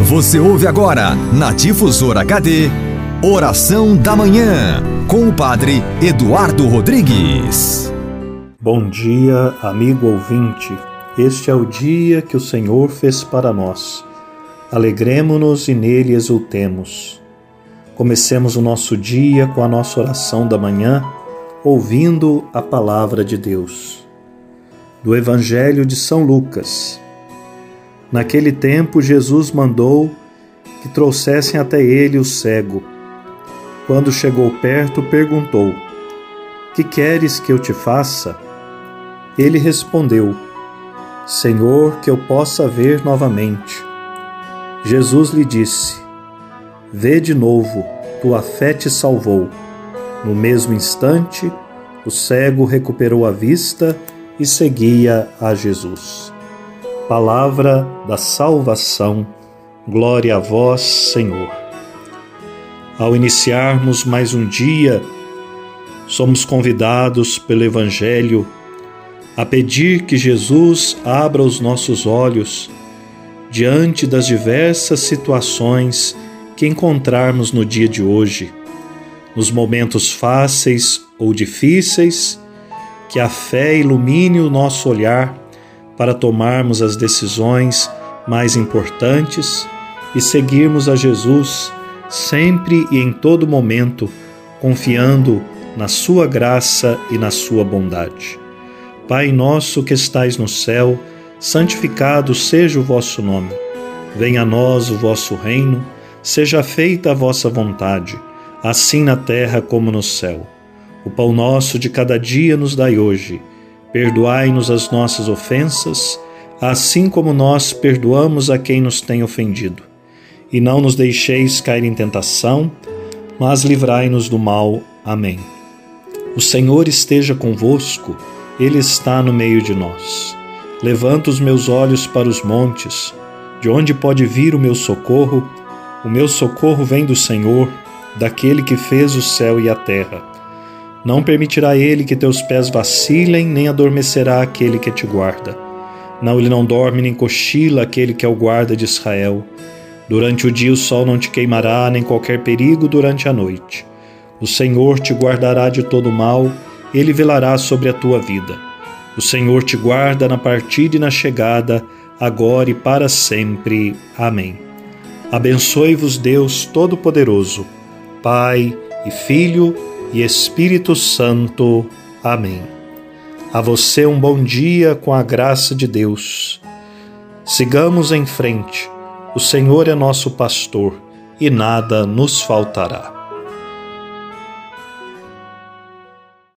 Você ouve agora, na Difusora HD, Oração da Manhã, com o Padre Eduardo Rodrigues. Bom dia, amigo ouvinte. Este é o dia que o Senhor fez para nós. Alegremo-nos e nele exultemos. Comecemos o nosso dia com a nossa oração da manhã, ouvindo a palavra de Deus. Do Evangelho de São Lucas. Naquele tempo, Jesus mandou que trouxessem até ele o cego. Quando chegou perto, perguntou: Que queres que eu te faça? Ele respondeu: Senhor, que eu possa ver novamente. Jesus lhe disse: Vê de novo, tua fé te salvou. No mesmo instante, o cego recuperou a vista e seguia a Jesus. Palavra da salvação, glória a vós, Senhor. Ao iniciarmos mais um dia, somos convidados pelo Evangelho a pedir que Jesus abra os nossos olhos diante das diversas situações que encontrarmos no dia de hoje, nos momentos fáceis ou difíceis, que a fé ilumine o nosso olhar para tomarmos as decisões mais importantes e seguirmos a Jesus sempre e em todo momento, confiando na Sua graça e na Sua bondade. Pai nosso que estais no céu, santificado seja o vosso nome. Venha a nós o vosso reino, seja feita a vossa vontade, assim na terra como no céu. O pão nosso de cada dia nos dai hoje Perdoai-nos as nossas ofensas, assim como nós perdoamos a quem nos tem ofendido. E não nos deixeis cair em tentação, mas livrai-nos do mal. Amém. O Senhor esteja convosco, Ele está no meio de nós. Levanto os meus olhos para os montes, de onde pode vir o meu socorro? O meu socorro vem do Senhor, daquele que fez o céu e a terra. Não permitirá ele que teus pés vacilem, nem adormecerá aquele que te guarda. Não, ele não dorme nem cochila aquele que é o guarda de Israel. Durante o dia o sol não te queimará, nem qualquer perigo durante a noite. O Senhor te guardará de todo mal, ele velará sobre a tua vida. O Senhor te guarda na partida e na chegada, agora e para sempre. Amém. Abençoe-vos Deus Todo-Poderoso, Pai e Filho e Espírito Santo. Amém. A você um bom dia com a graça de Deus. Sigamos em frente. O Senhor é nosso pastor e nada nos faltará.